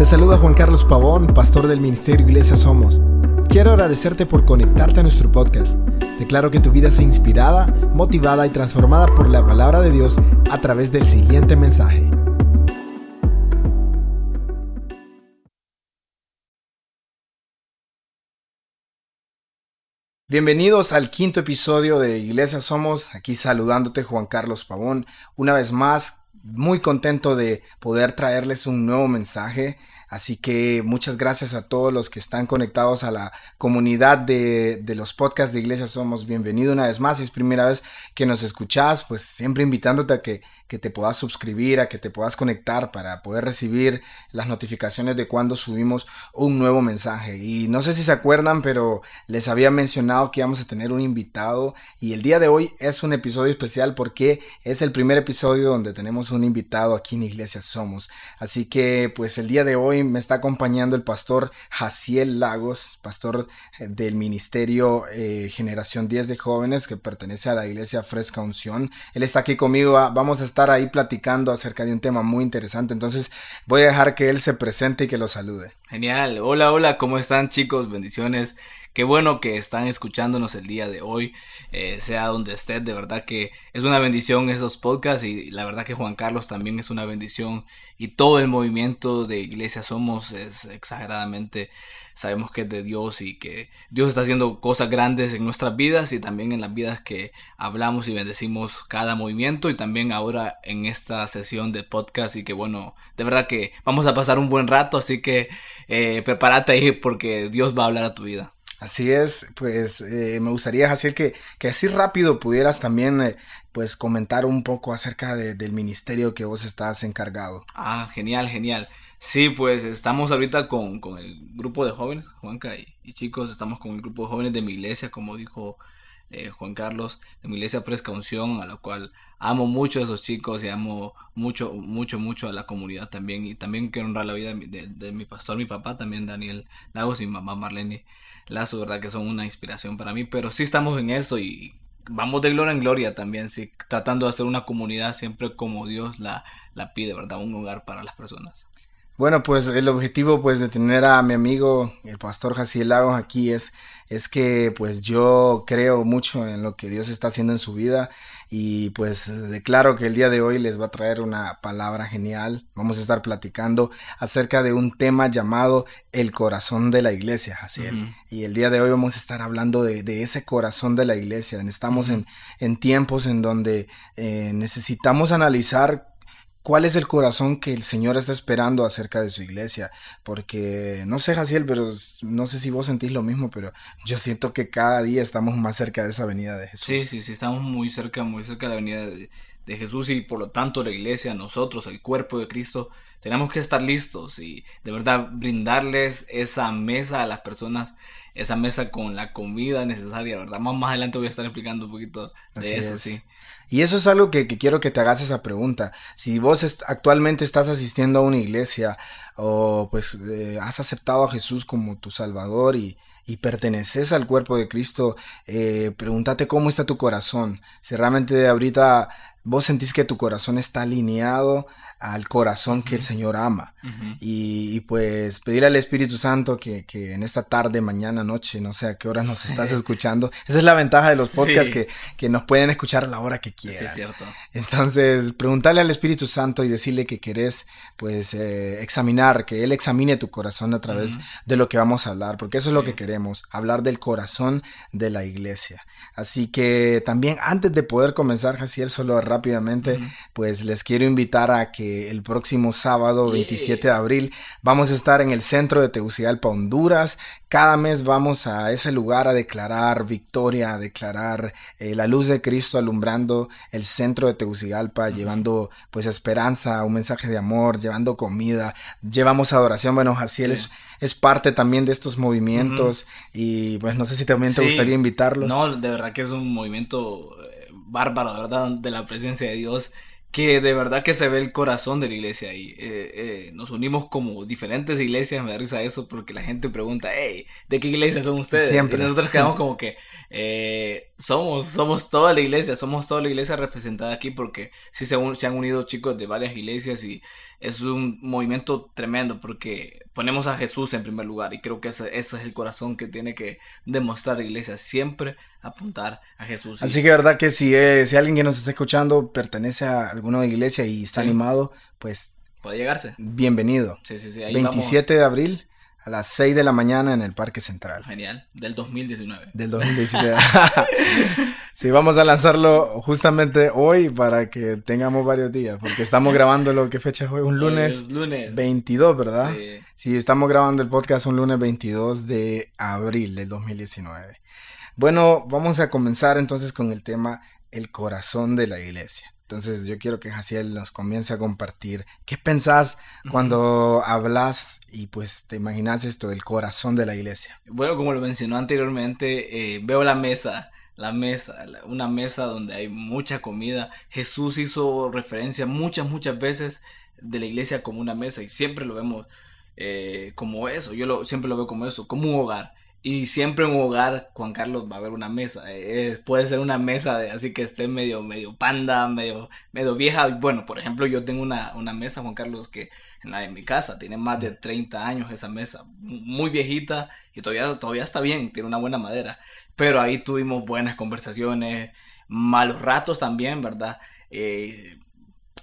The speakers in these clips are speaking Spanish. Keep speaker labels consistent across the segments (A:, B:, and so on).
A: Te saluda Juan Carlos Pavón, pastor del Ministerio Iglesia Somos. Quiero agradecerte por conectarte a nuestro podcast. Declaro que tu vida sea inspirada, motivada y transformada por la palabra de Dios a través del siguiente mensaje. Bienvenidos al quinto episodio de Iglesia Somos, aquí saludándote Juan Carlos Pavón. Una vez más, muy contento de poder traerles un nuevo mensaje. Así que muchas gracias a todos los que están conectados a la comunidad de, de, los podcasts de Iglesia Somos. Bienvenido una vez más. Si es primera vez que nos escuchás, pues siempre invitándote a que que te puedas suscribir, a que te puedas conectar para poder recibir las notificaciones de cuando subimos un nuevo mensaje. Y no sé si se acuerdan, pero les había mencionado que íbamos a tener un invitado y el día de hoy es un episodio especial porque es el primer episodio donde tenemos un invitado aquí en Iglesia Somos. Así que pues el día de hoy me está acompañando el pastor Jaciel Lagos, pastor eh, del Ministerio eh, Generación 10 de Jóvenes que pertenece a la Iglesia Fresca Unción. Él está aquí conmigo, vamos a estar ahí platicando acerca de un tema muy interesante. Entonces voy a dejar que él se presente y que lo salude.
B: Genial. Hola, hola, ¿cómo están chicos? Bendiciones. Qué bueno que están escuchándonos el día de hoy, eh, sea donde esté, de verdad que es una bendición esos podcasts y la verdad que Juan Carlos también es una bendición y todo el movimiento de Iglesia Somos es exageradamente sabemos que es de Dios y que Dios está haciendo cosas grandes en nuestras vidas y también en las vidas que hablamos y bendecimos cada movimiento y también ahora en esta sesión de podcast y que bueno, de verdad que vamos a pasar un buen rato, así que eh, prepárate ahí porque Dios va a hablar a tu vida.
A: Así es, pues eh, me gustaría hacer que, que así rápido pudieras también eh, pues comentar un poco acerca del ministerio que vos estás encargado.
B: Ah, genial, genial. Sí, pues estamos ahorita con, con el grupo de jóvenes, Juanca y, chicos, estamos con el grupo de jóvenes de mi iglesia, como dijo eh, Juan Carlos, de mi iglesia Fresca Unción, a la cual amo mucho a esos chicos y amo mucho, mucho, mucho a la comunidad también. Y también quiero honrar la vida de, mi pastor, mi papá, también Daniel Lagos y mamá Marlene Lazo, verdad que son una inspiración para mí, pero sí estamos en eso y vamos de gloria en gloria también, sí, tratando de hacer una comunidad siempre como Dios la, la pide, ¿verdad? Un hogar para las personas.
A: Bueno, pues el objetivo pues de tener a mi amigo el pastor Jaciel Lagos aquí es, es que pues yo creo mucho en lo que Dios está haciendo en su vida y pues declaro que el día de hoy les va a traer una palabra genial. Vamos a estar platicando acerca de un tema llamado el corazón de la iglesia, Jaciel. Y el día de hoy vamos a estar hablando de, de ese corazón de la iglesia. Estamos en, en, tiempos en donde eh, necesitamos analizar cuál es el corazón que el Señor está esperando acerca de su iglesia. Porque no sé, Jaciel, pero no sé si vos sentís lo mismo, pero yo siento que cada día estamos más cerca de esa venida de Jesús.
B: Sí, sí, sí, estamos muy cerca, muy cerca de la venida de, de Jesús y por lo tanto la iglesia, nosotros, el cuerpo de Cristo, tenemos que estar listos y de verdad brindarles esa mesa a las personas, esa mesa con la comida necesaria, ¿verdad? Más, más adelante voy a estar explicando un poquito de eso, sí.
A: Y eso es algo que, quiero que te hagas esa pregunta. Si vos actualmente estás asistiendo a una iglesia o pues eh, has aceptado a Jesús como tu Salvador y, perteneces al cuerpo de Cristo, eh, pregúntate cómo está tu corazón. Si realmente ahorita vos sentís que tu corazón está alineado al corazón que el Señor ama. y, pues pedir al Espíritu Santo que, que, en esta tarde, mañana, noche, no sé a qué hora nos estás escuchando. Esa es la ventaja de los podcasts que, que, nos pueden escuchar a la hora que quieran.
B: Sí, es cierto.
A: Entonces, preguntarle al Espíritu Santo y decirle que querés, pues, eh, examinar, que Él examine tu corazón a través de lo que vamos a hablar, porque eso es lo que queremos, hablar del corazón de la iglesia. Así que también antes de poder comenzar, Jaciel, solo rápidamente, pues les quiero invitar a que el próximo sábado 27 de abril. Vamos a estar en el centro de Tegucigalpa, Honduras. Cada mes vamos a ese lugar a declarar victoria, a declarar eh, la luz de Cristo alumbrando el centro de Tegucigalpa, llevando pues esperanza, un mensaje de amor, llevando comida, llevamos adoración. Bueno, así es, parte también de estos movimientos y pues no sé si también te gustaría invitarlos.
B: No, de verdad que es un movimiento eh, bárbaro, de verdad, de la presencia de Dios que de verdad que se ve el corazón de la iglesia ahí. Eh, eh, nos unimos como diferentes iglesias, me da risa eso porque la gente pregunta, hey, ¿de qué iglesia son ustedes? Siempre. Y nosotros quedamos como que eh, somos, somos toda la iglesia, somos toda la iglesia representada aquí porque sí se, se han unido chicos de varias iglesias y es un movimiento tremendo porque ponemos a Jesús en primer lugar y creo que ese, ese es el corazón que tiene que demostrar la iglesia, siempre apuntar a Jesús.
A: Así que verdad que si, eh, si alguien que nos está escuchando pertenece a alguna iglesia y está animado, pues...
B: Puede llegarse.
A: Bienvenido.
B: Sí, sí, sí.
A: 27 de abril a las 6 de la mañana en el Parque Central.
B: Genial, del 2019.
A: Del 2019. sí, vamos a lanzarlo justamente hoy para que tengamos varios días, porque estamos grabando lo que fecha es hoy, un lunes,
B: lunes
A: 22, ¿verdad? Sí. sí, estamos grabando el podcast un lunes 22 de abril del 2019. Bueno, vamos a comenzar entonces con el tema el corazón de la iglesia. Entonces yo quiero que Jaciel nos comience a compartir qué pensás cuando hablas y pues te imaginas esto del corazón de la iglesia.
B: Bueno, como lo mencionó anteriormente, eh, veo la mesa, la mesa, una mesa donde hay mucha comida. Jesús hizo referencia muchas, muchas veces de la iglesia como una mesa y siempre lo vemos eh, como eso. Yo lo, siempre lo veo como eso, como un hogar. Y siempre en un hogar, Juan Carlos, va a haber una mesa. Eh, puede ser una mesa de, así que esté medio, medio panda, medio, medio vieja. Bueno, por ejemplo, yo tengo una, una mesa, Juan Carlos, que en la de mi casa tiene más de 30 años esa mesa. Muy viejita y todavía, todavía está bien, tiene una buena madera. Pero ahí tuvimos buenas conversaciones, malos ratos también, ¿verdad? Eh,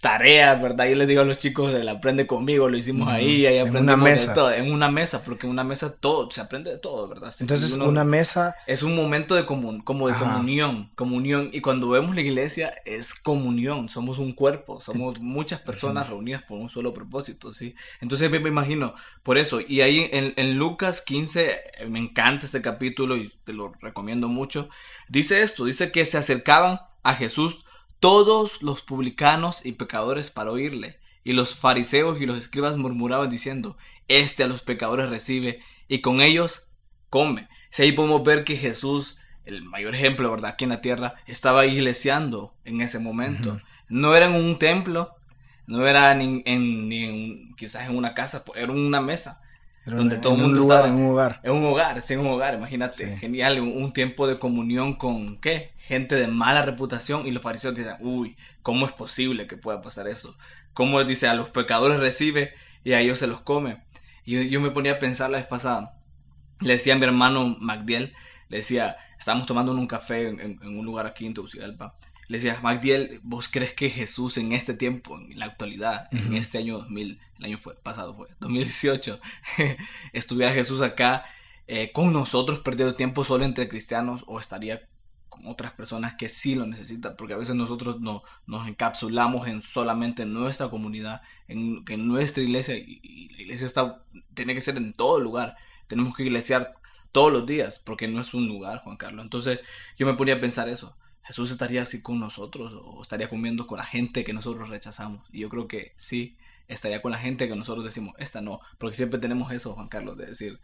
B: tareas, ¿verdad? Yo les digo a los chicos, el aprende conmigo, lo hicimos ahí, ahí en una mesa. de todo, en una mesa, porque en una mesa todo, se aprende de todo, ¿verdad?
A: Entonces, una mesa
B: es un momento de común, como de comunión, comunión, y cuando vemos la iglesia es comunión, somos un cuerpo, somos muchas personas reunidas por un solo propósito, ¿sí? Entonces me, imagino, por eso, y ahí en, en Lucas 15, eh, me encanta este capítulo y te lo recomiendo mucho, dice esto, dice que se acercaban a Jesús todos los publicanos y pecadores para oírle. Y los fariseos y los escribas murmuraban diciendo, Este a los pecadores recibe y con ellos come. Si ahí podemos ver que Jesús, el mayor ejemplo, ¿verdad? Aquí en la tierra, estaba iglesiando en ese momento. No era en un templo, no era ni en, ni quizás en una casa, era una mesa donde todo el mundo
A: lugar, en un hogar.
B: En un hogar, sí, en un hogar, imagínate. Genial, un, tiempo de comunión con, ¿qué? Gente de mala reputación y los fariseos dicen, uy, ¿cómo es posible que pueda pasar eso? ¿Cómo dice, a los pecadores recibe y a ellos se los come? Y yo, me ponía a pensar la vez pasada, le decía a mi hermano Magdiel, le decía, estábamos tomando un café en, un lugar aquí en Tegucigalpa, le decía, Magdiel, ¿vos crees que Jesús en este tiempo, en la actualidad, en este año 2000, el año fue, pasado fue, 2018, estuviera Jesús acá eh, con nosotros perdiendo tiempo solo entre cristianos o estaría con otras personas que sí lo necesitan, porque a veces nosotros no, nos encapsulamos en solamente nuestra comunidad, en, en nuestra iglesia, y, la iglesia está, tiene que ser en todo lugar, tenemos que iglesiar todos los días, porque no es un lugar, Juan Carlos. Entonces yo me ponía a pensar eso. Jesús estaría así con nosotros o estaría comiendo con la gente que nosotros rechazamos. Y yo creo que sí, estaría con la gente que nosotros decimos, esta no, porque siempre tenemos eso, Juan Carlos, de decir,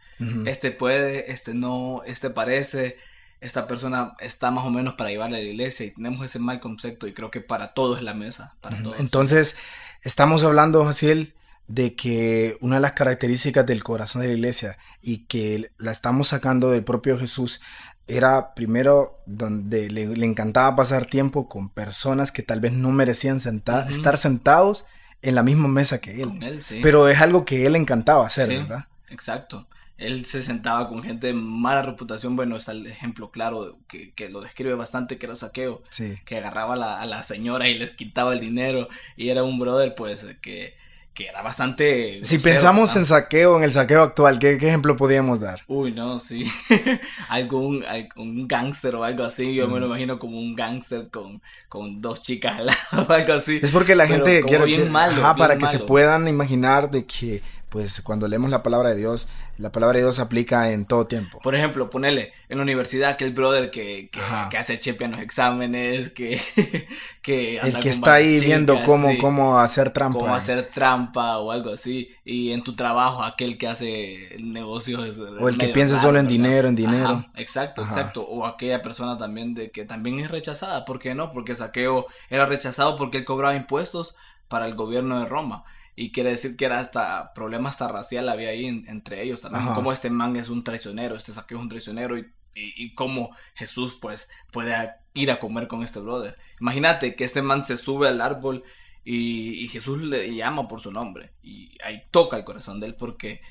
B: este puede, este no, este parece, esta persona está más o menos para llevarle a la iglesia y tenemos ese mal concepto y creo que para todos es la mesa, para todos.
A: Entonces, estamos hablando, Jaciel, de que una de las características del corazón de la iglesia y que la estamos sacando del propio Jesús era primero donde le, encantaba pasar tiempo con personas que tal vez no merecían estar sentados en la misma mesa que él. Pero es algo que él encantaba hacer, ¿verdad?
B: Exacto. Él se sentaba con gente de mala reputación. Bueno, está el ejemplo claro que, que lo describe bastante, que era saqueo. Que agarraba a la, a la señora y les quitaba el dinero. Y era un brother, pues, que que era bastante...
A: Si pensamos en saqueo, en el saqueo actual, ¿qué, ejemplo podríamos dar?
B: Uy, no, sí. algún, un gángster o algo así, yo me lo imagino como un gángster con, con dos chicas al lado o algo así.
A: Es porque la gente quiere... Bien malo, para que se puedan imaginar de que pues cuando leemos la palabra de Dios, la palabra de Dios aplica en todo tiempo.
B: Por ejemplo, ponele en la universidad aquel brother que, que, hace chepe en los exámenes, que,
A: que El que está ahí viendo cómo, cómo hacer trampa.
B: Cómo hacer trampa o algo así. Y en tu trabajo, aquel que hace negocios.
A: O el que piensa solo en dinero, en dinero.
B: exacto, exacto. O aquella persona también de que también es rechazada. ¿Por qué no? Porque Saqueo era rechazado porque él cobraba impuestos para el gobierno de Roma y quiere decir que era hasta problema hasta racial había ahí entre ellos también como este man es un traicionero este saqueo es un traicionero y, y, cómo Jesús pues puede ir a comer con este brother. Imagínate que este man se sube al árbol y, Jesús le llama por su nombre y ahí toca el corazón de él porque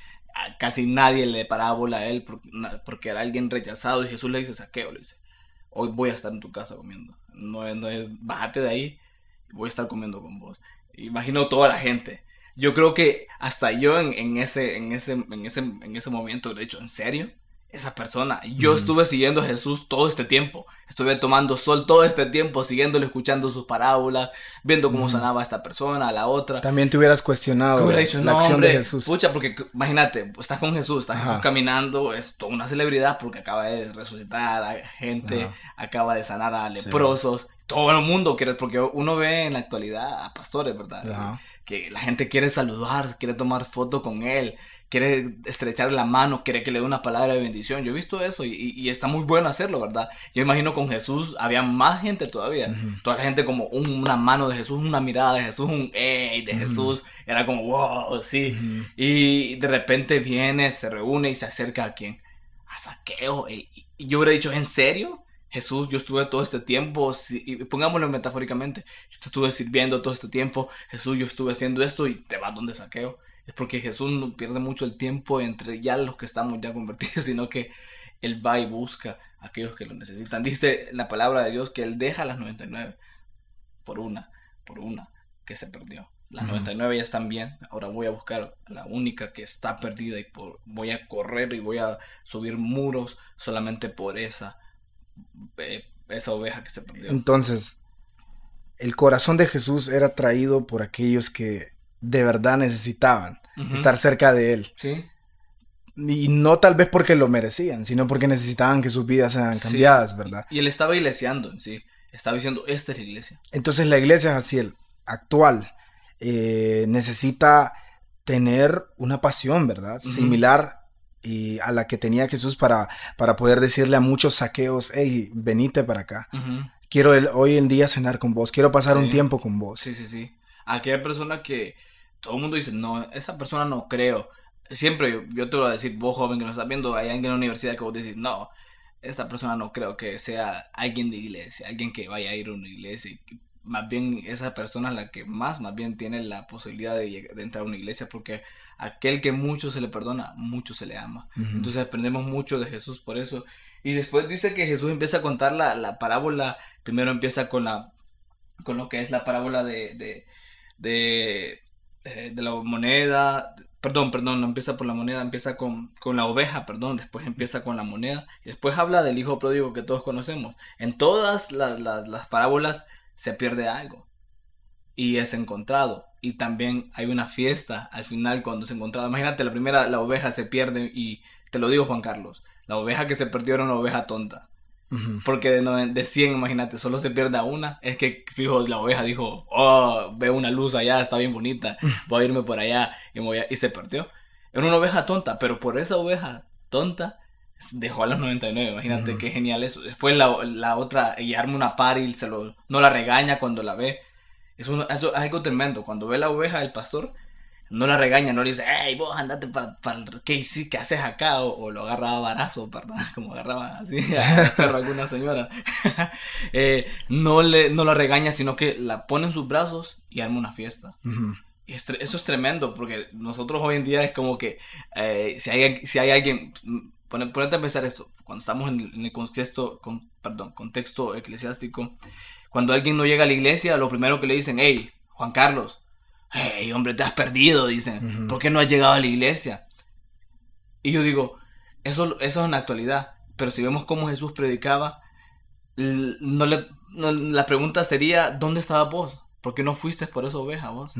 B: casi nadie le paraba bola a él porque, era alguien rechazado y Jesús le dice saqueo le dice hoy voy a estar en tu casa comiendo no, no es bájate de ahí voy a estar comiendo con vos imagino toda la gente yo creo que hasta yo en, ese, en, ese, en, ese, en ese momento, de hecho, ¿en serio? Esa persona, yo estuve siguiendo a Jesús todo este tiempo, estuve tomando sol todo este tiempo, siguiéndolo, escuchando sus parábolas, viendo cómo sanaba a esta persona, a la otra.
A: También te hubieras cuestionado la acción de Jesús.
B: Pucha, porque imagínate, estás con Jesús, estás caminando, es toda una celebridad porque acaba de resucitar a gente, acaba de sanar a leprosos, todo el mundo quiere, porque uno ve en la actualidad a pastores, ¿verdad? Que la gente quiere saludar, quiere tomar foto con él, quiere estrecharle la mano, quiere que le dé una palabra de bendición. Yo he visto eso y, está muy bueno hacerlo, ¿verdad? Yo imagino con Jesús había más gente todavía. Toda la gente como una mano de Jesús, una mirada de Jesús, un ey de Jesús. Era como, wow, sí. Y de repente viene, se reúne y se acerca a quien? A saqueo. Y, y yo hubiera dicho, ¿en serio? Jesús, yo estuve todo este tiempo, y pongámoslo metafóricamente, yo te estuve sirviendo todo este tiempo, Jesús, yo estuve haciendo esto y te vas donde saqueo. Es porque Jesús no pierde mucho el tiempo entre ya los que estamos ya convertidos, sino que Él va y busca a aquellos que lo necesitan. Dice la palabra de Dios que Él deja las 99 por una, por una que se perdió. Las 99 ya están bien, ahora voy a buscar a la única que está perdida y voy a correr y voy a subir muros solamente por esa esa oveja que se perdió.
A: Entonces, el corazón de Jesús era traído por aquellos que de verdad necesitaban estar cerca de él.
B: Sí.
A: Y no tal vez porque lo merecían, sino porque necesitaban que sus vidas sean cambiadas, ¿verdad?
B: Y él estaba iglesiando en sí. Estaba diciendo, esta es la iglesia.
A: Entonces la iglesia así, el actual, eh, necesita tener una pasión, ¿verdad? Similar y a la que tenía Jesús para, para poder decirle a muchos saqueos, hey, venite para acá. Quiero el, hoy en día cenar con vos, quiero pasar un tiempo con vos.
B: Sí, sí, sí. Aquella persona que todo el mundo dice, no, esa persona no creo. Siempre yo te lo voy a decir, vos joven que nos estás viendo, hay alguien en la universidad que vos decís, no, esta persona no creo que sea alguien de iglesia, alguien que vaya a ir a una iglesia. Más bien esa persona es la que más, más bien tiene la posibilidad de, de entrar a una iglesia porque aquel que mucho se le perdona, mucho se le ama. Entonces aprendemos mucho de Jesús por eso. Y después dice que Jesús empieza a contar la, la parábola, primero empieza con la con lo que es la parábola de, de, de, eh, de, la moneda, perdón, perdón, no empieza por la moneda, empieza con, con, la oveja, perdón, después empieza con la moneda, y después habla del hijo pródigo que todos conocemos. En todas las, las, las parábolas se pierde algo y es encontrado y también hay una fiesta al final cuando se encontraba. Imagínate, la primera, la oveja se pierde y te lo digo Juan Carlos, la oveja que se perdió era una oveja tonta. Porque de, de 100, imagínate, solo se pierde a una. Es que, fijo, la oveja dijo, oh, veo una luz allá, está bien bonita, voy a irme por allá y, y se perdió. Era una oveja tonta, pero por esa oveja tonta dejó a los 99, imagínate qué genial eso. Después la, la otra, y arma una par y se lo, no la regaña cuando la ve es, algo tremendo. Cuando ve la oveja del pastor, no la regaña, no le dice, hey, vos andate para, ¿qué, ¿qué haces acá? O, lo agarra a barazo, ¿verdad? Como agarraba así a alguna señora. Eh, no, le, no la regaña, sino que la pone en sus brazos y arma una fiesta. eso es tremendo, porque nosotros hoy en día es como que eh, si, hay, si hay alguien, ponete a pensar esto, cuando estamos en, el contexto, con, perdón, contexto eclesiástico, cuando alguien no llega a la iglesia, lo primero que le dicen, hey, Juan Carlos, hey, hombre, te has perdido, dicen, ¿por qué no has llegado a la iglesia? Y yo digo, eso, eso es en la actualidad, pero si vemos cómo Jesús predicaba, no le, la pregunta sería, ¿dónde estaba vos? ¿Por qué no fuiste por esa oveja vos?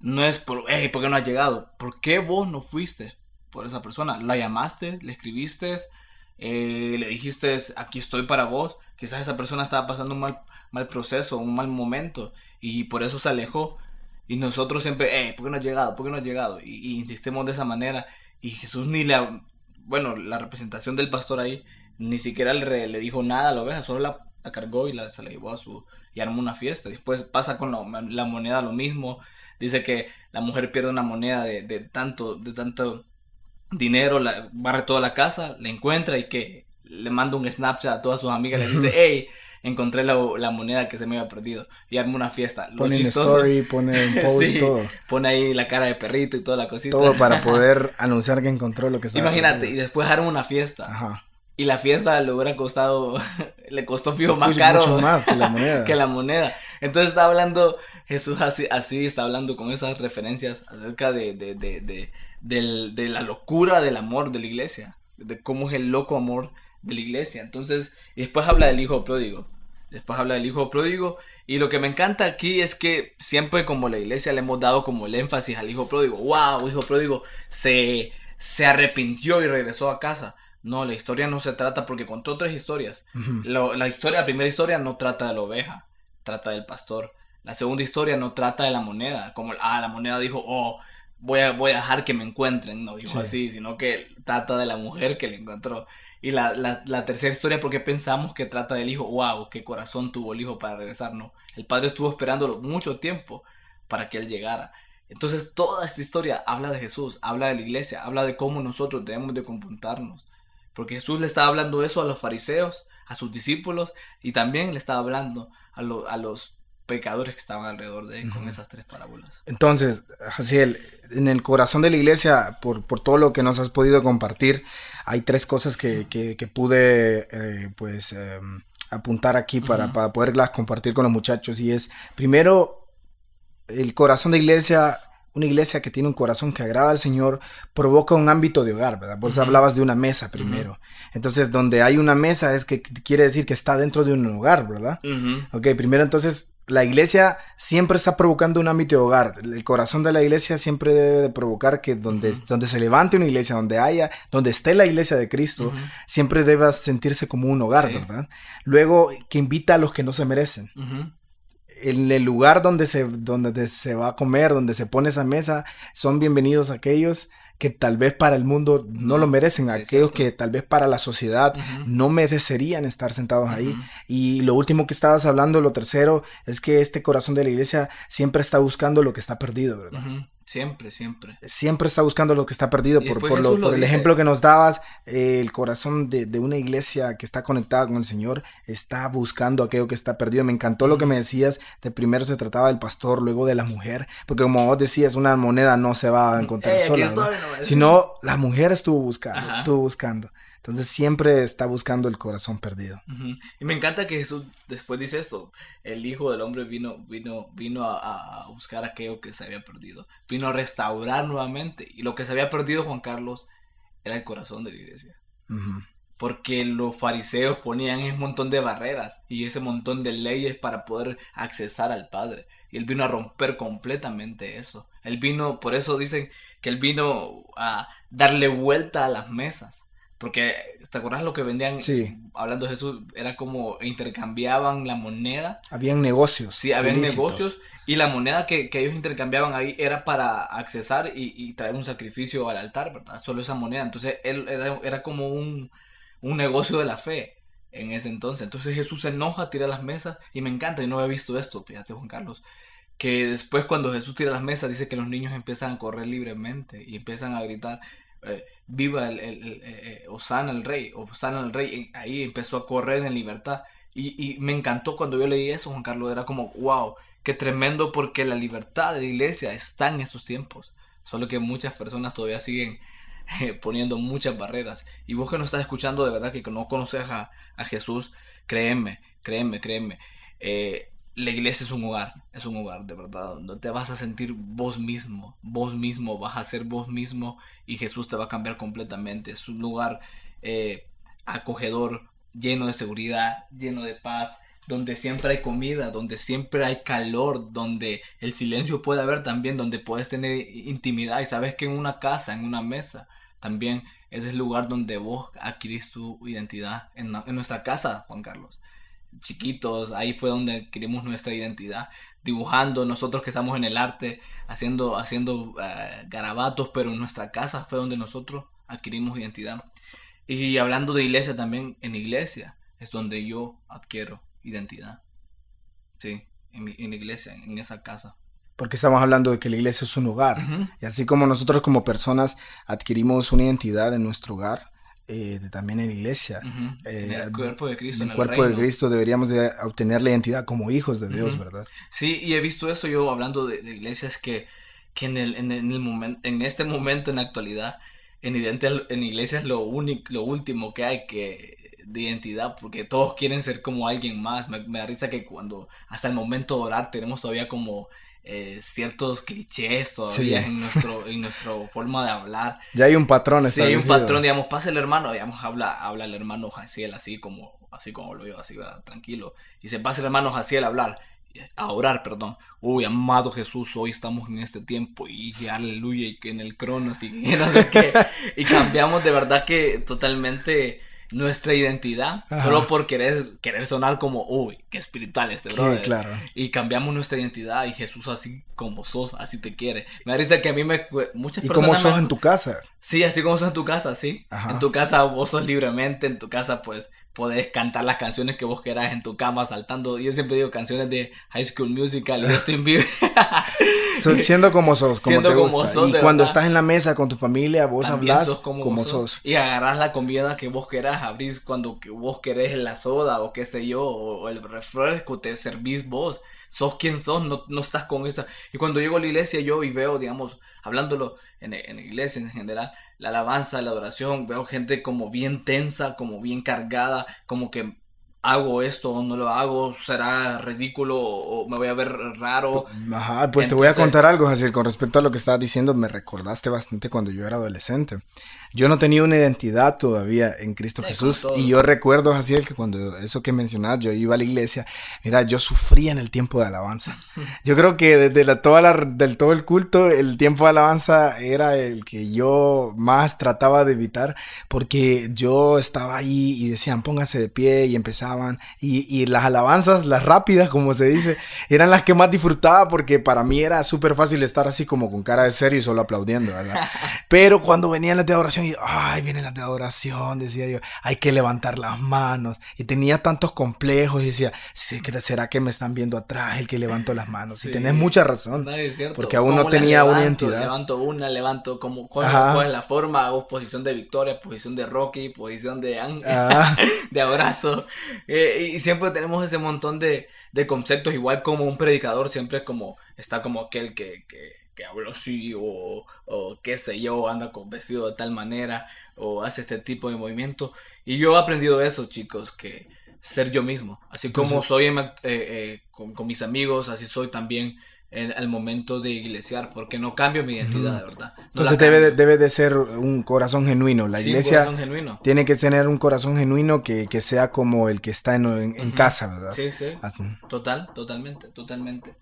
B: no es por, hey, ¿por qué no has llegado? ¿Por qué vos no fuiste por esa persona? ¿La llamaste? ¿Le escribiste? Eh, ¿Le dijiste, aquí estoy para vos? Quizás esa persona estaba pasando un mal, mal proceso, un mal momento, y por eso se alejó. Y nosotros siempre, hey, ¿por qué no has llegado? ¿Por qué no has llegado? Y, insistimos de esa manera. Y Jesús ni le, bueno, la representación del pastor ahí, ni siquiera le, le dijo nada a la solo la, cargó y la, se la llevó a su, y armó una fiesta. Después pasa con la moneda lo mismo Dice que la mujer pierde una moneda de tanto, de tanto dinero, la, barre toda la casa, la encuentra y que le manda un Snapchat a todas sus amigas, le dice, hey, encontré la, la, moneda que se me había perdido y arma una fiesta.
A: pone un story, pone un post, todo.
B: Pone ahí la cara de perrito y toda la cosita.
A: Todo para poder anunciar que encontró lo que estaba
B: Imagínate, y después arma una fiesta. Ajá. Y la fiesta le hubiera costado, le costó fijo más caro.
A: Mucho más que la moneda.
B: que la moneda. Entonces está hablando Jesús así, así está hablando con esas referencias acerca de, de, de, de, la locura del amor de la iglesia, de cómo es el loco amor de la iglesia. Entonces, y después habla del hijo pródigo, después habla del hijo pródigo, y lo que me encanta aquí es que siempre como la iglesia le hemos dado como el énfasis al hijo pródigo, wow, hijo pródigo se, se arrepintió y regresó a casa. No, la historia no se trata porque contó tres historias. la historia, la primera historia no trata de la oveja, trata del pastor. La segunda historia no trata de la moneda, como, ah, la moneda dijo, oh, voy a, voy a dejar que me encuentren, no dijo así, sino que trata de la mujer que le encontró. Y la, la, tercera historia, porque pensamos que trata del hijo, wow, qué corazón tuvo el hijo para regresar, no. El padre estuvo esperándolo mucho tiempo para que él llegara. Entonces toda esta historia habla de Jesús, habla de la iglesia, habla de cómo nosotros debemos de comportarnos. Porque Jesús le estaba hablando eso a los fariseos, a sus discípulos, y también le estaba hablando a, a los pecadores que estaban alrededor de él con esas tres parábolas.
A: Entonces, Jaciel, en el corazón de la iglesia, por, por todo lo que nos has podido compartir, hay tres cosas que, que, pude eh, pues em, apuntar aquí para, para poderlas compartir con los muchachos. Y es, primero, el corazón de iglesia una iglesia que tiene un corazón que agrada al Señor provoca un ámbito de hogar, ¿verdad? Por eso hablabas de una mesa primero. Entonces, donde hay una mesa es que quiere decir que está dentro de un hogar, ¿verdad? Ok, primero entonces la iglesia siempre está provocando un ámbito de hogar. El corazón de la iglesia siempre debe de provocar que donde, donde se levante una iglesia, donde haya, donde esté la iglesia de Cristo, siempre deba sentirse como un hogar, ¿verdad? Luego, que invita a los que no se merecen. En el lugar donde se, donde se va a comer, donde se pone esa mesa, son bienvenidos aquellos que tal vez para el mundo no lo merecen, aquellos que tal vez para la sociedad no merecerían estar sentados ahí. Y lo último que estabas hablando, lo tercero, es que este corazón de la iglesia siempre está buscando lo que está perdido, ¿verdad?
B: Siempre, siempre.
A: Siempre está buscando lo que está perdido. Por, por, lo, por el ejemplo que nos dabas, eh, el corazón de, de, una iglesia que está conectada con el Señor está buscando aquello que está perdido. Me encantó lo que me decías. De primero se trataba del pastor, luego de la mujer. Porque como vos decías, una moneda no se va a encontrar eh, sola. Sino la mujer estuvo buscando, estuvo buscando. Entonces siempre está buscando el corazón perdido.
B: Y me encanta que Jesús después dice esto, el Hijo del Hombre vino, vino, vino a, buscar aquello que se había perdido, vino a restaurar nuevamente. Y lo que se había perdido, Juan Carlos, era el corazón de la iglesia. Porque los fariseos ponían un montón de barreras y ese montón de leyes para poder accesar al Padre. Y él vino a romper completamente eso. Él vino, por eso dicen que él vino a darle vuelta a las mesas porque, ¿te acuerdas lo que vendían?
A: Sí.
B: Hablando de Jesús, era como intercambiaban la moneda.
A: Habían negocios.
B: Sí, habían negocios. Y la moneda que, ellos intercambiaban ahí era para accesar y, traer un sacrificio al altar, ¿verdad? Solo esa moneda. Entonces, él era, como un, negocio de la fe en ese entonces. Entonces Jesús se enoja, tira las mesas. Y me encanta, y no he visto esto, fíjate Juan Carlos. Que después cuando Jesús tira las mesas, dice que los niños empiezan a correr libremente y empiezan a gritar. Eh, viva el, el, el, eh, Osana el rey, Osana el rey, ahí empezó a correr en libertad. Y, me encantó cuando yo leí eso, Juan Carlos, era como, wow, qué tremendo porque la libertad de la iglesia está en estos tiempos. Solo que muchas personas todavía siguen eh, poniendo muchas barreras. Y vos que no estás escuchando de verdad que no conoces a, a Jesús, créeme, créeme, créeme. Eh, la iglesia es un hogar, es un hogar de verdad, donde te vas a sentir vos mismo, vos mismo, vas a ser vos mismo y Jesús te va a cambiar completamente. Es un lugar eh, acogedor, lleno de seguridad, lleno de paz, donde siempre hay comida, donde siempre hay calor, donde el silencio puede haber también, donde puedes tener intimidad y sabes que en una casa, en una mesa, también es el lugar donde vos adquirís tu identidad, en, nuestra casa, Juan Carlos. Chiquitos, ahí fue donde adquirimos nuestra identidad, dibujando, nosotros que estamos en el arte, haciendo, haciendo eh, garabatos, pero en nuestra casa fue donde nosotros adquirimos identidad. Y hablando de iglesia también, en iglesia es donde yo adquiero identidad. Sí, en, en iglesia, en esa casa.
A: Porque estamos hablando de que la iglesia es un hogar. Y así como nosotros como personas adquirimos una identidad en nuestro hogar, eh, también en la iglesia.
B: en el cuerpo de Cristo.
A: En el, cuerpo de Cristo deberíamos de obtener la identidad como hijos de Dios, ¿verdad?
B: Sí, y he visto eso yo hablando de, iglesias que, que en, el, en, el momento, en este momento, en la actualidad, en, en iglesias lo, único, lo último que hay que de identidad, porque todos quieren ser como alguien más. Me, da risa que cuando hasta el momento de orar tenemos todavía como eh, ciertos clichés todavía en nuestro en nuestra forma de hablar.
A: Ya hay un patrón
B: Sí, hay un patrón, digamos, pasa el hermano, digamos, habla, habla el hermano Jaciel así como, así como lo veo, así, tranquilo. Y se pasa el hermano Jaciel a hablar, a orar, perdón. Uy, amado Jesús, hoy estamos en este tiempo y aleluya, y que en el cronos y no sé qué. y cambiamos de verdad que totalmente nuestra identidad solo por querer, querer sonar como, uy, qué espiritual este brother.
A: claro.
B: Y cambiamos nuestra identidad y Jesús así como sos, así te quiere. Me parece que a mí me... Muchas
A: ¿Y cómo sos en tu casa?
B: Sí, así como sos en tu casa, sí. En tu casa vos sos libremente, en tu casa pues podés cantar las canciones que vos querás en tu cama saltando. Yo siempre digo canciones de High School Musical y Justin Bieber.
A: siendo como sos, como te gusta. y cuando estás en la mesa con tu familia, vos hablas como, sos.
B: Y agarrás la comida que vos querás, abrís cuando vos querés la soda o qué sé yo, o el refresco te servís vos. Sos quien sos, no, no estás con esa. Y cuando llego a la iglesia yo y veo, digamos, hablándolo en, en la iglesia en general, la alabanza, la adoración, veo gente como bien tensa, como bien cargada, como que hago esto o no lo hago, será ridículo o me voy a ver raro.
A: Ajá, pues te voy a contar algo, así con respecto a lo que estabas diciendo, me recordaste bastante cuando yo era adolescente. Yo no tenía una identidad todavía en Cristo Jesús y yo recuerdo, así que cuando eso que mencionabas, yo iba a la iglesia, mira, yo sufría en el tiempo de alabanza. Yo creo que desde la, toda la, del todo el culto, el tiempo de alabanza era el que yo más trataba de evitar porque yo estaba ahí y decían, pónganse de pie y empezaban y, y las alabanzas, las rápidas, como se dice, eran las que más disfrutaba porque para mí era súper fácil estar así como con cara de serio y solo aplaudiendo, ¿verdad? Pero cuando venían las de y, ay, viene la de adoración, decía yo, hay que levantar las manos. Y tenía tantos complejos y decía, ¿será que me están viendo atrás el que levanto las manos? Y tenés mucha razón. Porque aún no tenía una identidad.
B: Levanto una, levanto como, cuál es la forma, hago posición de victoria, posición de Rocky, posición de, ah. de abrazo. Eh, y siempre tenemos ese montón de, de conceptos, igual como un predicador siempre como, está como aquel que, que que hablo así o, qué sé yo, anda con vestido de tal manera o hace este tipo de movimiento. Y yo he aprendido eso, chicos, que ser yo mismo. Así como soy eh, eh, con, mis amigos, así soy también en el momento de iglesiar, porque no cambio mi identidad, de verdad.
A: Entonces debe de, debe de, ser un corazón genuino. La iglesia tiene que tener un corazón genuino que, sea como el que está en, casa, ¿verdad?
B: Sí, sí. Total, totalmente, totalmente.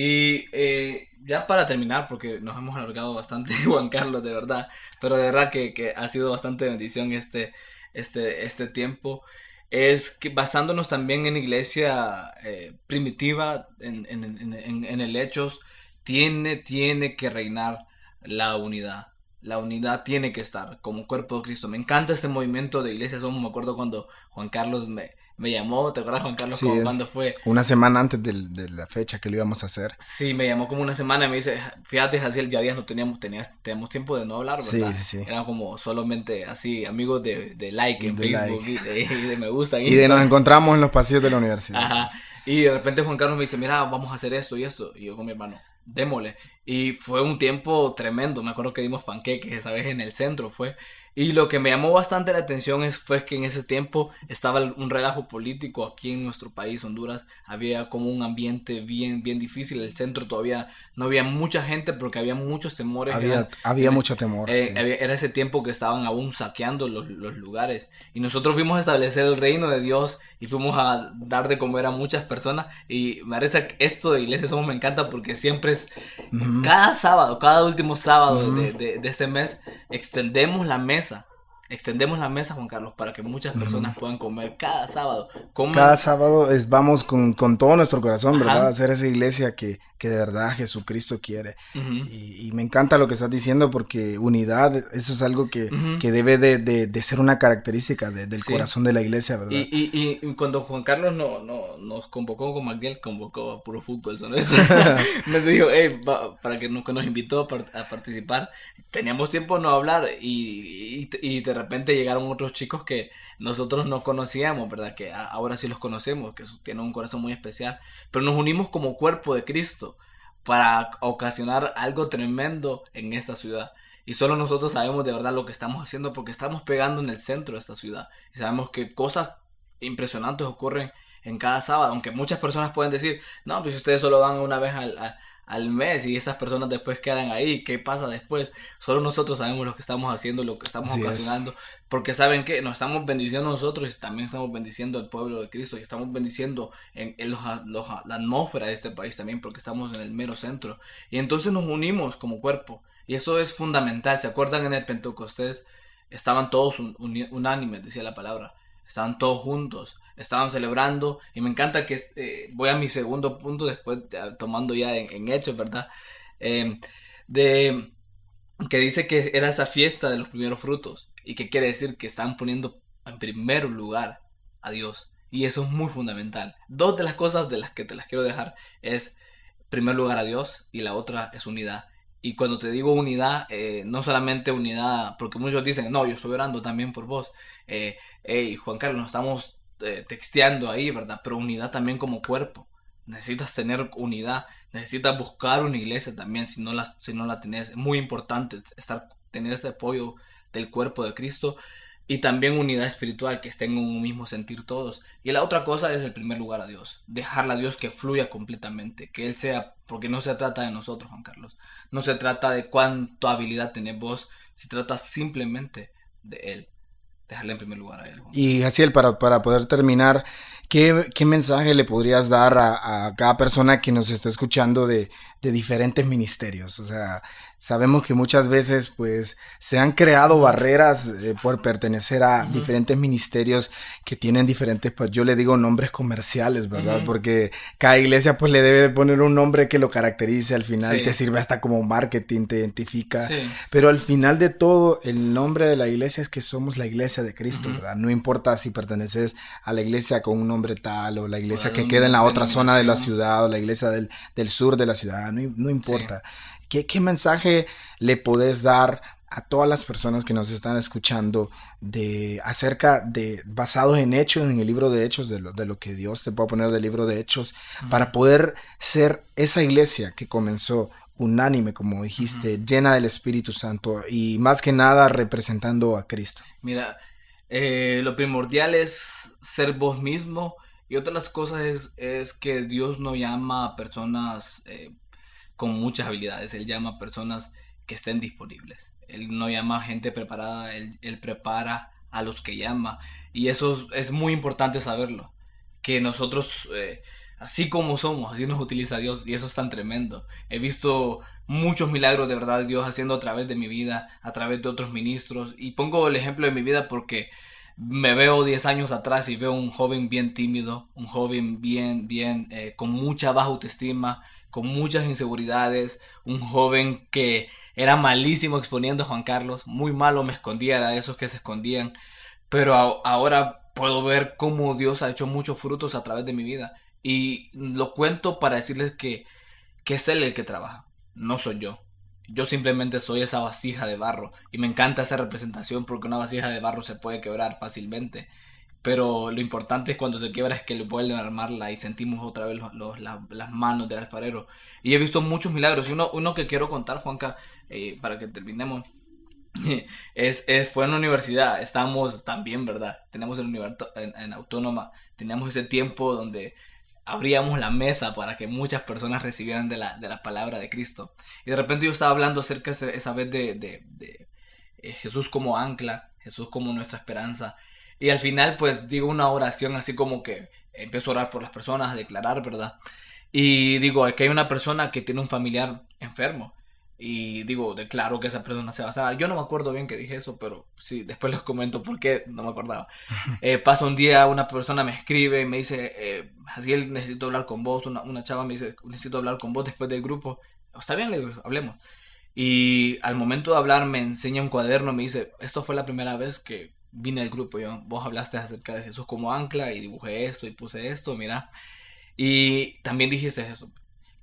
B: Y eh, ya para terminar, porque nos hemos alargado bastante, Juan Carlos, de verdad, pero de verdad que, ha sido bastante bendición este, este, este tiempo, es que basándonos también en iglesia eh, primitiva, en, en, el Hechos, tiene, tiene que reinar la unidad. La unidad tiene que estar como cuerpo de Cristo. Me encanta este movimiento de iglesia. Somos, me acuerdo cuando Juan Carlos me, me llamó, ¿te acuerdas Juan Carlos cuando fue?
A: Una semana antes de, la fecha que lo íbamos a hacer.
B: Sí, me llamó como una semana y me dice, fíjate, así ya días no teníamos, teníamos, tiempo de no hablar, ¿verdad? Sí, sí, sí. Eran como solamente así amigos de, de like en Facebook Y, de, me gusta.
A: y de nos encontramos en los pasillos de la universidad.
B: Ajá. Y de repente Juan Carlos me dice, mira, vamos a hacer esto y esto. Y yo con mi hermano, démosle. Y fue un tiempo tremendo. Me acuerdo que dimos panqueques esa vez en el centro, fue. Y lo que me llamó bastante la atención es, fue que en ese tiempo estaba un relajo político aquí en nuestro país, Honduras. Había como un ambiente bien, bien difícil. El centro todavía no había mucha gente porque había muchos temores.
A: Había, había mucho temor.
B: Eh, era ese tiempo que estaban aún saqueando los, los, lugares. Y nosotros fuimos a establecer el reino de Dios y fuimos a dar de comer a muchas personas. Y me parece esto de Iglesia Somos me encanta porque siempre es, cada sábado, cada último sábado de, de, de este mes, extendemos la mesa Extendemos la mesa, Juan Carlos, para que muchas personas puedan comer cada sábado.
A: Cada sábado es, vamos con, todo nuestro corazón, ¿verdad? A hacer esa iglesia que, que de verdad Jesucristo quiere. y, me encanta lo que estás diciendo porque unidad, eso es algo que, debe de, ser una característica del corazón de la iglesia, ¿verdad?
B: Y, y, cuando Juan Carlos no, no, nos convocó con Magdiel, convocó a Puro Fútbol, ¿no? nos dijo, hey, para que nos, nos invitó a, participar, teníamos tiempo no hablar y, y de repente llegaron otros chicos que nosotros no conocíamos, ¿verdad? Que ahora sí los conocemos, que tienen un corazón muy especial, pero nos unimos como cuerpo de Cristo para ocasionar algo tremendo en esta ciudad. Y solo nosotros sabemos de verdad lo que estamos haciendo porque estamos pegando en el centro de esta ciudad. Y sabemos que cosas impresionantes ocurren en cada sábado, aunque muchas personas pueden decir, no, pues ustedes solo van una vez al, al mes y esas personas después quedan ahí. ¿Qué pasa después? Solo nosotros sabemos lo que estamos haciendo, lo que estamos ocasionando. Porque saben que nos estamos bendiciendo nosotros y también estamos bendiciendo al pueblo de Cristo y estamos bendiciendo en, los, la atmósfera de este país también porque estamos en el mero centro. Y entonces nos unimos como cuerpo. Y eso es fundamental. ¿Se acuerdan en el Pentecostés? Estaban todos unánimes, decía la palabra. Estaban todos juntos estaban celebrando y me encanta que eh, voy a mi segundo punto después tomando ya en, hechos, ¿verdad? Em, de que dice que era esa fiesta de los primeros frutos y que quiere decir que están poniendo en primer lugar a Dios y eso es muy fundamental. Dos de las cosas de las que te las quiero dejar es primer lugar a Dios y la otra es unidad. Y cuando te digo unidad, eh, no solamente unidad, porque muchos dicen, no, yo estoy orando también por vos. Eh, hey, Juan Carlos, nos estamos eh, texteando ahí, ¿verdad? Pero unidad también como cuerpo. Necesitas tener unidad, necesitas buscar una iglesia también si no la, si no la tenés. Es muy importante estar, tener ese apoyo del cuerpo de Cristo y también unidad espiritual, que estén en un mismo sentir todos. Y la otra cosa es el primer lugar a Dios, dejarle a Dios que fluya completamente, que Él sea, porque no se trata de nosotros, Juan Carlos, no se trata de cuánta habilidad tenés vos, se trata simplemente de Él dejarle en primer lugar a él.
A: Y así, para, para poder terminar, ¿qué, ¿qué, mensaje le podrías dar a, a, cada persona que nos está escuchando de, de diferentes ministerios. O sea, sabemos que muchas veces pues se han creado barreras eh, por pertenecer a diferentes ministerios que tienen diferentes, pues yo le digo nombres comerciales, ¿verdad? Porque cada iglesia pues le debe de poner un nombre que lo caracterice, al final te sirve hasta como marketing, te identifica. Pero al final de todo, el nombre de la iglesia es que somos la iglesia de Cristo, ¿verdad? No importa si perteneces a la iglesia con un nombre tal o la iglesia que queda en la otra zona de la ciudad o la iglesia del, del sur de la ciudad no, importa. ¿Qué, mensaje le podés dar a todas las personas que nos están escuchando de acerca de basados en hechos en el libro de hechos de lo, de lo que Dios te puede poner del libro de hechos para poder ser esa iglesia que comenzó unánime como dijiste llena del Espíritu Santo y más que nada representando a Cristo
B: mira eh, lo primordial es ser vos mismo y otra de las cosas es, es que Dios no llama a personas eh, con muchas habilidades. Él llama a personas que estén disponibles. Él no llama a gente preparada, él, prepara a los que llama. Y eso es, muy importante saberlo. Que nosotros, eh, así como somos, así nos utiliza Dios. Y eso es tan tremendo. He visto muchos milagros de verdad Dios haciendo a través de mi vida, a través de otros ministros. Y pongo el ejemplo de mi vida porque me veo 10 años atrás y veo un joven bien tímido, un joven bien, bien, eh, con mucha baja autoestima, con muchas inseguridades, un joven que era malísimo exponiendo a Juan Carlos, muy malo me escondía, era de esos que se escondían, pero ahora puedo ver cómo Dios ha hecho muchos frutos a través de mi vida y lo cuento para decirles que, que es Él el que trabaja, no soy yo. Yo simplemente soy esa vasija de barro y me encanta esa representación porque una vasija de barro se puede quebrar fácilmente pero lo importante es cuando se quiebra es que le vuelven a armarla y sentimos otra vez las manos del alfarero. Y he visto muchos milagros. Y uno, uno que quiero contar, Juanca, eh, para que terminemos, es, fue en la universidad, estábamos también, ¿verdad? Tenemos el en, en Autónoma, teníamos ese tiempo donde abríamos la mesa para que muchas personas recibieran de la, de la palabra de Cristo. Y de repente yo estaba hablando acerca esa vez de, de, de eh, Jesús como ancla, Jesús como nuestra esperanza. Y al final pues digo una oración así como que empiezo a orar por las personas, a declarar, ¿verdad? Y digo, que hay una persona que tiene un familiar enfermo. Y digo, declaro que esa persona se va a sanar. Yo no me acuerdo bien que dije eso, pero sí, después les comento por qué no me acordaba. Eh, pasa un día, una persona me escribe y me dice, eh, él necesito hablar con vos. Una, una, chava me dice, necesito hablar con vos después del grupo. Está bien, le digo, hablemos. Y al momento de hablar me enseña un cuaderno, me dice, esto fue la primera vez que vine al grupo. Yo, vos hablaste acerca de Jesús como ancla y dibujé esto y puse esto, mira. Y también dijiste eso,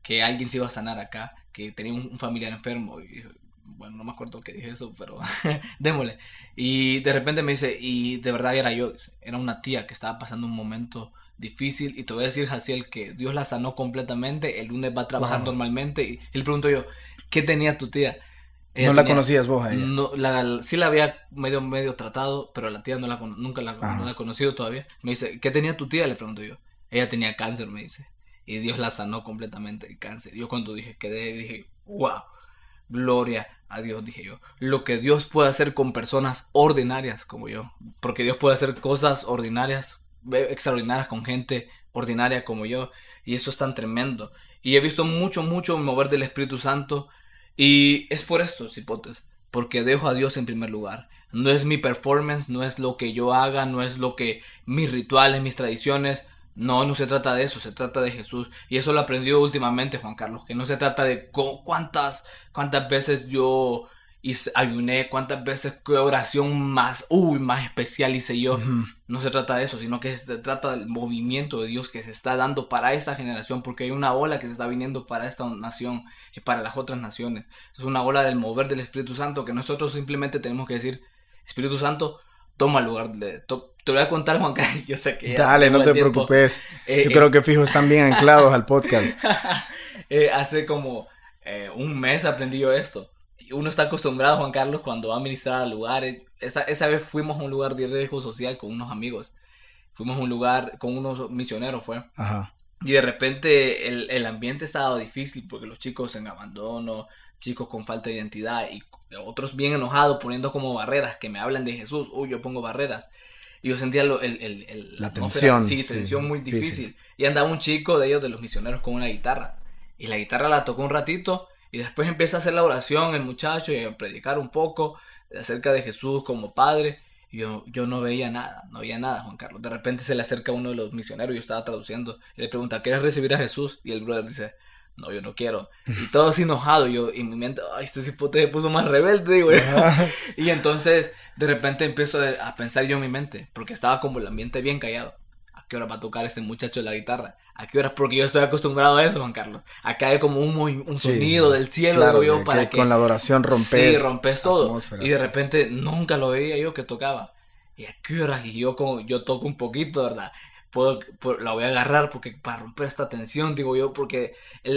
B: que alguien se iba a sanar acá que tenía un, familiar enfermo. Y bueno, no me acuerdo que dije eso, pero démosle. Y de repente me dice, y de verdad era yo, era una tía que estaba pasando un momento difícil. Y te voy a decir, Jaciel, que Dios la sanó completamente. El lunes va a trabajar normalmente. Y, le pregunto yo, ¿qué tenía tu tía?
A: ¿No la conocías vos a ella?
B: No, la, sí la había medio medio tratado, pero la tía no la, nunca la, no la he conocido todavía. Me dice, ¿qué tenía tu tía? Le pregunto yo. Ella tenía cáncer, me dice y Dios la sanó completamente el cáncer. Yo cuando dije, quedé, dije, wow, gloria a Dios, dije yo. Lo que Dios puede hacer con personas ordinarias como yo, porque Dios puede hacer cosas ordinarias, extraordinarias con gente ordinaria como yo, y eso es tan tremendo. Y he visto mucho, mucho mover del Espíritu Santo, y es por esto, hipotes, porque dejo a Dios en primer lugar. No es mi performance, no es lo que yo haga, no es lo que mis rituales, mis tradiciones, no, no se trata de eso, se trata de Jesús. Y eso lo aprendió últimamente Juan Carlos, que no se trata de cuántas, cuántas veces yo ayuné, cuántas veces qué oración más, uy, más especial hice yo. No se trata de eso, sino que se trata del movimiento de Dios que se está dando para esta generación, porque hay una ola que se está viniendo para esta nación y para las otras naciones. Es una ola del mover del Espíritu Santo que nosotros simplemente tenemos que decir, Espíritu Santo, toma lugar de... te voy a contar, Juan Carlos, yo sé que...
A: Dale, no te preocupes. Eh, yo creo eh, que fijo están bien anclados al podcast.
B: Eh, hace como un mes aprendí yo esto. Uno está acostumbrado, Juan Carlos, cuando va a ministrar a lugares. Esa, esa vez fuimos a un lugar de riesgo social con unos amigos. Fuimos a un lugar con unos misioneros, fue. Ajá. Y de repente el, el ambiente estaba difícil porque los chicos en abandono, chicos con falta de identidad y otros bien enojados poniendo como barreras que me hablan de Jesús, uy, yo pongo barreras. Y yo sentía
A: la tensión.
B: Sí, tensión muy difícil. Y andaba un chico de ellos, de los misioneros, con una guitarra. Y la guitarra la tocó un ratito y después empieza a hacer la oración el muchacho y a predicar un poco acerca de Jesús como padre. Y yo, yo no veía nada, no veía nada, Juan Carlos. De repente se le acerca uno de los misioneros, yo estaba traduciendo, y le pregunta, ¿quieres recibir a Jesús? Y el brother dice, no, yo no quiero. Y todo así enojado, yo, y mi mente, ay, este cipote se puso más rebelde, y entonces, de repente empiezo a pensar yo en mi mente, porque estaba como el ambiente bien callado. ¿A qué hora va a tocar este muchacho la guitarra? ¿A qué hora? Porque yo estoy acostumbrado a eso, Juan Carlos. Acá hay como un, un sonido del cielo, digo yo, para que,
A: Con la adoración rompes.
B: Sí, rompes todo. Y de repente nunca lo veía yo que tocaba. ¿Y a qué hora? Y yo, como, yo toco un poquito, ¿verdad? puedo, la voy a agarrar porque para romper esta tensión, digo yo, porque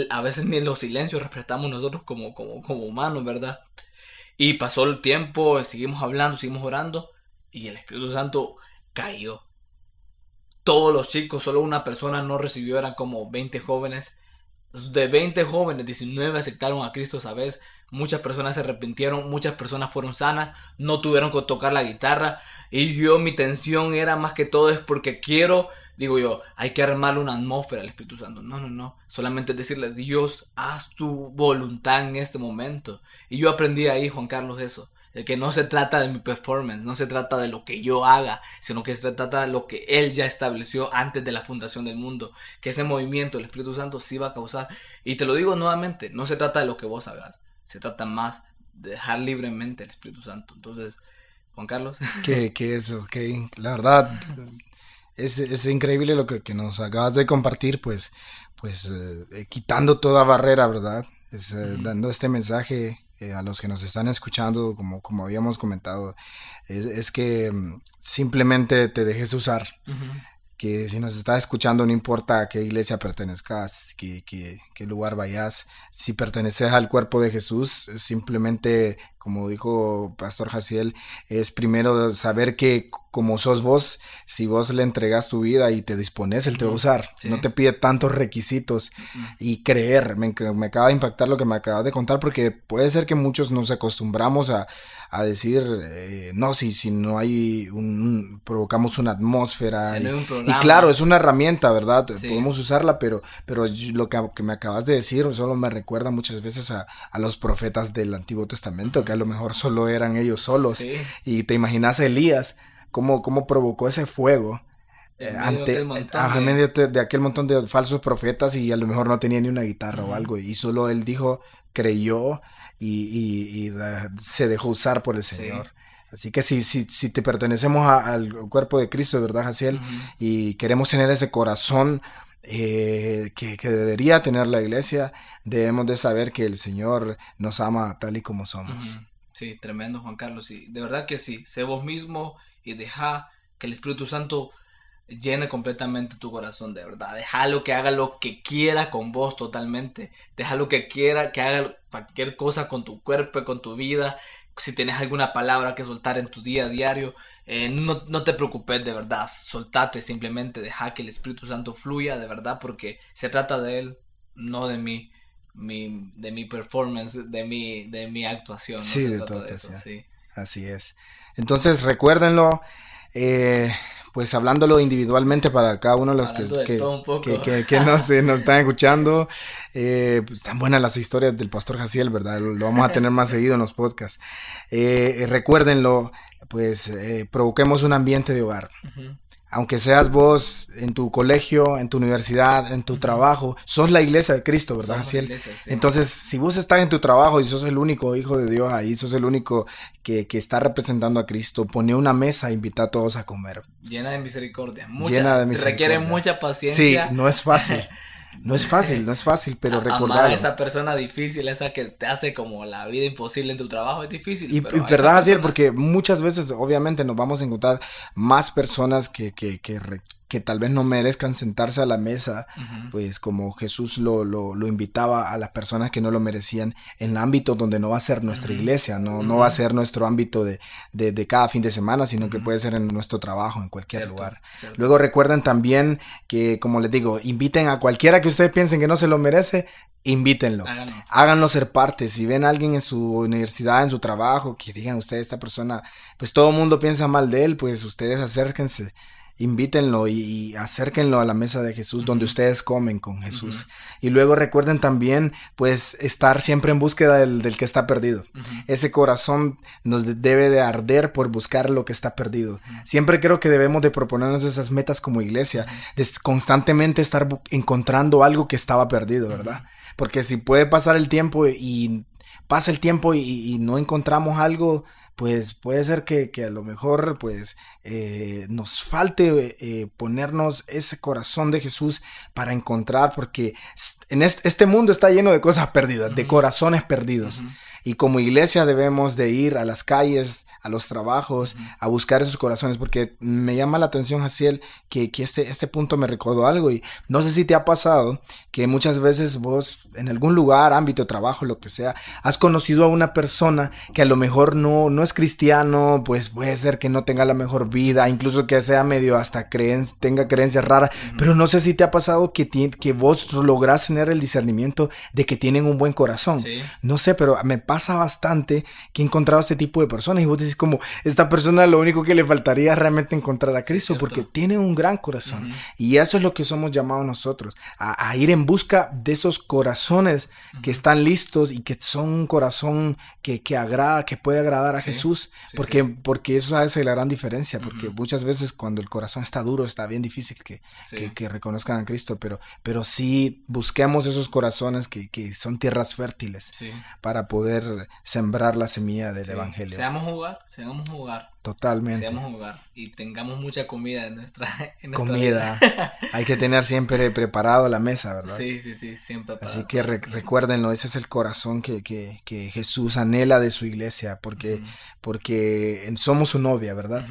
B: a veces ni en los silencios respetamos nosotros como, como, como humanos, ¿verdad? Y pasó el tiempo, seguimos hablando, seguimos orando, y el Espíritu Santo cayó. Todos los chicos, solo una persona no recibió, eran como 20 jóvenes. De 20 jóvenes, 19 aceptaron a Cristo esa vez. Muchas personas se arrepintieron, muchas personas fueron sanas, no tuvieron que tocar la guitarra. Y yo, mi tensión era más que todo es porque quiero digo yo, hay que armarle una atmósfera al Espíritu Santo. No, no, no. Solamente decirle, Dios, haz tu voluntad en este momento. Y yo aprendí ahí, Juan Carlos, eso. De que no se trata de mi performance, no se trata de lo que yo haga, sino que se trata de lo que Él ya estableció antes de la fundación del mundo. Que ese movimiento, el Espíritu Santo, sí va a causar. Y te lo digo nuevamente, no se trata de lo que vos hagas, se trata más de dejar libremente el Espíritu Santo. Entonces, Juan Carlos.
A: Que, que eso, que la verdad, es, increíble lo que, nos acabas de compartir, pues, pues eh, quitando toda barrera, ¿verdad? Es, eh, Dando este mensaje eh, a los que nos están escuchando, como, como habíamos comentado, es, que mm, simplemente te dejes usar. Que si nos estás escuchando, no importa a qué iglesia pertenezcas, qué, qué, qué lugar vayas, si perteneces al cuerpo de Jesús, simplemente como dijo Pastor Jaciel, es primero saber que como sos vos, si vos le entregas tu vida y te dispones, él te va a usar. No te pide tantos requisitos y creer. Me, me, acaba de impactar lo que me acabas de contar porque puede ser que muchos nos acostumbramos a, a decir, eh, no, si, si no hay un, provocamos una atmósfera. y, claro, es una herramienta, ¿verdad? Podemos usarla, pero, pero lo que, me acabas de decir solo me recuerda muchas veces a, a, los profetas del Antiguo Testamento, a lo mejor solo eran ellos solos. Y te imaginas Elías, cómo, cómo provocó ese fuego. Eh, ante, en medio de, aquel montón de falsos profetas y a lo mejor no tenía ni una guitarra o algo y solo él dijo, creyó y, se dejó usar por el Señor. Así que si, si, si te pertenecemos al cuerpo de Cristo, ¿verdad, Jaciel? Y queremos tener ese corazón eh, que, debería tener la iglesia, debemos de saber que el Señor nos ama tal y como somos.
B: Sí, tremendo, Juan Carlos. Y de verdad que sí, sé vos mismo y deja que el Espíritu Santo llene completamente tu corazón, de verdad. Déjalo que haga lo que quiera con vos totalmente. Déjalo que quiera, que haga cualquier cosa con tu cuerpo, con tu vida. Si tienes alguna palabra que soltar en tu día a diario, eh, no, no, te preocupes de verdad. Soltate simplemente, deja que el Espíritu Santo fluya de verdad porque se trata de Él, no de mí. Mi, de mi performance, de mi, de mi actuación.
A: Sí, de todo eso, sí. Así es. Entonces recuérdenlo. Eh, pues hablándolo individualmente para cada uno de los que, que, que, nos, nos, están escuchando. Eh, pues tan buenas las historias del pastor Jaciel, ¿verdad? Lo, vamos a tener más seguido en los podcasts. Eh, recuérdenlo, pues eh, provoquemos un ambiente de hogar aunque seas vos en tu colegio, en tu universidad, en tu trabajo, sos la iglesia de Cristo, ¿verdad, Entonces, si vos estás en tu trabajo y sos el único hijo de Dios ahí, sos el único que, que está representando a Cristo, pone una mesa e invita a todos a comer.
B: Llena de misericordia. Mucha, Llena de misericordia. Requiere mucha paciencia.
A: Sí, no es fácil. No es fácil, no es fácil, pero recordar. a
B: esa persona difícil, esa que te hace como la vida imposible en tu trabajo, es difícil.
A: Y, verdad, así porque muchas veces, obviamente, nos vamos a encontrar más personas que, que, que, que tal vez no merezcan sentarse a la mesa, pues como Jesús lo, lo, lo, invitaba a las personas que no lo merecían en el ámbito donde no va a ser nuestra iglesia, no, no va a ser nuestro ámbito de, de, de cada fin de semana, sino que puede ser en nuestro trabajo, en cualquier lugar. Luego recuerden también que, como les digo, inviten a cualquiera que ustedes piensen que no se lo merece, invítenlo. Háganlo. ser parte. Si ven a alguien en su universidad, en su trabajo, que digan ustedes, esta persona, pues todo el mundo piensa mal de él, pues ustedes acérquense invítenlo y, acérquenlo a la mesa de Jesús donde ustedes comen con Jesús. Y luego recuerden también pues estar siempre en búsqueda del, que está perdido. Ese corazón nos debe de arder por buscar lo que está perdido. Siempre creo que debemos de proponernos esas metas como iglesia, de constantemente estar encontrando algo que estaba perdido, ¿verdad? Porque si puede pasar el tiempo y pasa el tiempo y no encontramos algo, pues puede ser que, a lo mejor pues eh, nos falte eh, ponernos ese corazón de Jesús para encontrar, porque en este, mundo está lleno de cosas perdidas, de corazones perdidos. Y como iglesia debemos de ir a las calles, a los trabajos, a buscar esos corazones, porque me llama la atención, Jaciel, que, que este, este punto me recordó algo y no sé si te ha pasado que muchas veces vos en algún lugar, ámbito, trabajo, lo que sea, has conocido a una persona que a lo mejor no, no es cristiano, pues puede ser que no tenga la mejor vida, incluso que sea medio hasta creen, tenga creencias raras, pero no sé si te ha pasado que, que vos lográs tener el discernimiento de que tienen un buen corazón. No sé, pero me pasa bastante que he encontrado este tipo de personas y vos decís como, esta persona lo único que le faltaría es realmente encontrar a Cristo porque tiene un gran corazón. Y eso es lo que somos llamados nosotros, a, ir en busca de esos corazones que están listos y que son un corazón que, que agrada, que puede agradar a Jesús, porque, porque eso hace la gran diferencia, porque muchas veces cuando el corazón está duro está bien difícil que, que, reconozcan a Cristo, pero, pero sí busquemos esos corazones que, que son tierras fértiles para poder sembrar la semilla del evangelio.
B: Seamos jugar, seamos jugar.
A: Totalmente.
B: Seamos jugar y tengamos mucha comida en nuestra,
A: comida. Hay que tener siempre preparado la mesa, ¿verdad?
B: Sí, sí, sí, siempre.
A: Así que recuérdenlo, ese es el corazón que, que, que, Jesús anhela de su iglesia, porque, porque somos su novia, ¿verdad?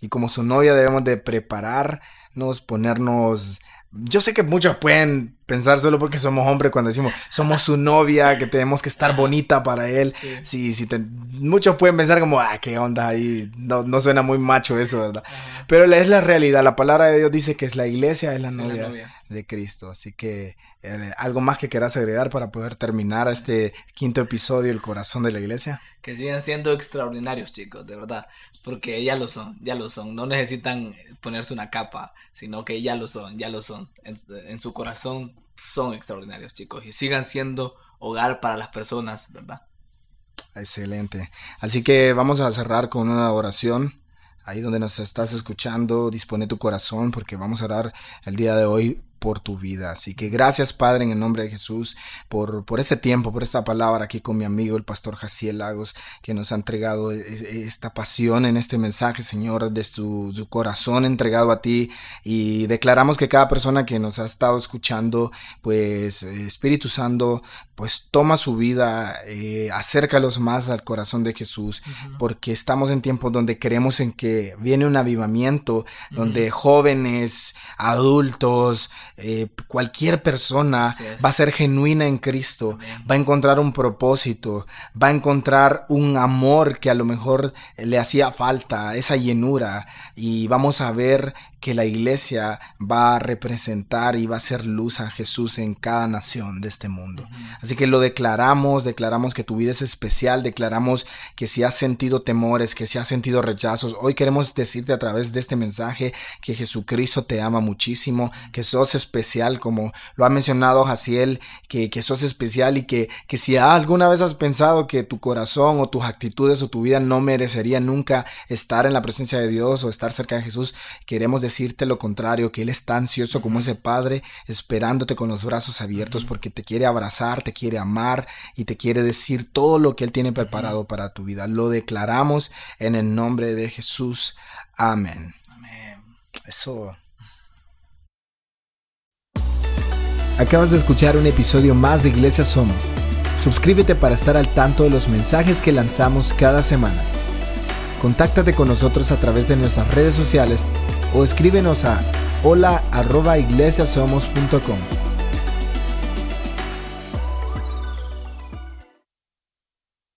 A: Y como su novia debemos de prepararnos, ponernos yo sé que muchos pueden pensar solo porque somos hombres cuando decimos somos su novia, que tenemos que estar bonita para él. Sí, sí, muchos pueden pensar como, ah, qué onda ahí, no, no suena muy macho eso, ¿verdad? Pero es la realidad, la palabra de Dios dice que es la iglesia, es la, novia, de Cristo. Así que eh, algo más que quieras agregar para poder terminar este quinto episodio, el corazón de la iglesia.
B: Que sigan siendo extraordinarios, chicos, de verdad, porque ya lo son, ya lo son. No necesitan ponerse una capa, sino que ya lo son, ya lo son. En, su corazón son extraordinarios, chicos, y sigan siendo hogar para las personas, ¿verdad?
A: Excelente. Así que vamos a cerrar con una oración. Ahí donde nos estás escuchando, dispone tu corazón porque vamos a orar el día de hoy por tu vida. Así que gracias Padre en el nombre de Jesús por, por este tiempo, por esta palabra aquí con mi amigo el pastor Jaciel Lagos que nos ha entregado e, e, esta pasión en este mensaje Señor de su, su, corazón entregado a ti. Y declaramos que cada persona que nos ha estado escuchando pues Espíritu Santo pues toma su vida, eh, acércalos más al corazón de Jesús porque estamos en tiempos donde creemos en que viene un avivamiento, donde jóvenes, adultos, eh, cualquier persona va a ser genuina en Cristo, va a encontrar un propósito, va a encontrar un amor que a lo mejor le hacía falta, esa llenura, y vamos a ver que la iglesia va a representar y va a ser luz a Jesús en cada nación de este mundo. Así que lo declaramos, declaramos que tu vida es especial, declaramos que si has sentido temores, que si has sentido rechazos, hoy queremos decirte a través de este mensaje que Jesucristo te ama muchísimo, que sos especial, como lo ha mencionado Jaciel, que, que sos especial y que, que si alguna vez has pensado que tu corazón o tus actitudes o tu vida no merecería nunca estar en la presencia de Dios o estar cerca de Jesús, queremos decir decirte lo contrario, que Él está ansioso como ese Padre, esperándote con los brazos abiertos porque te quiere abrazar, te quiere amar y te quiere decir todo lo que Él tiene preparado para tu vida. Lo declaramos en el nombre de Jesús. Amén. Amén. Eso. Acabas de escuchar un episodio más de Iglesia Somos. Suscríbete para estar al tanto de los mensajes que lanzamos cada semana. Contáctate con nosotros a través de nuestras redes sociales o escríbenos a hola arroba iglesiasomos.com.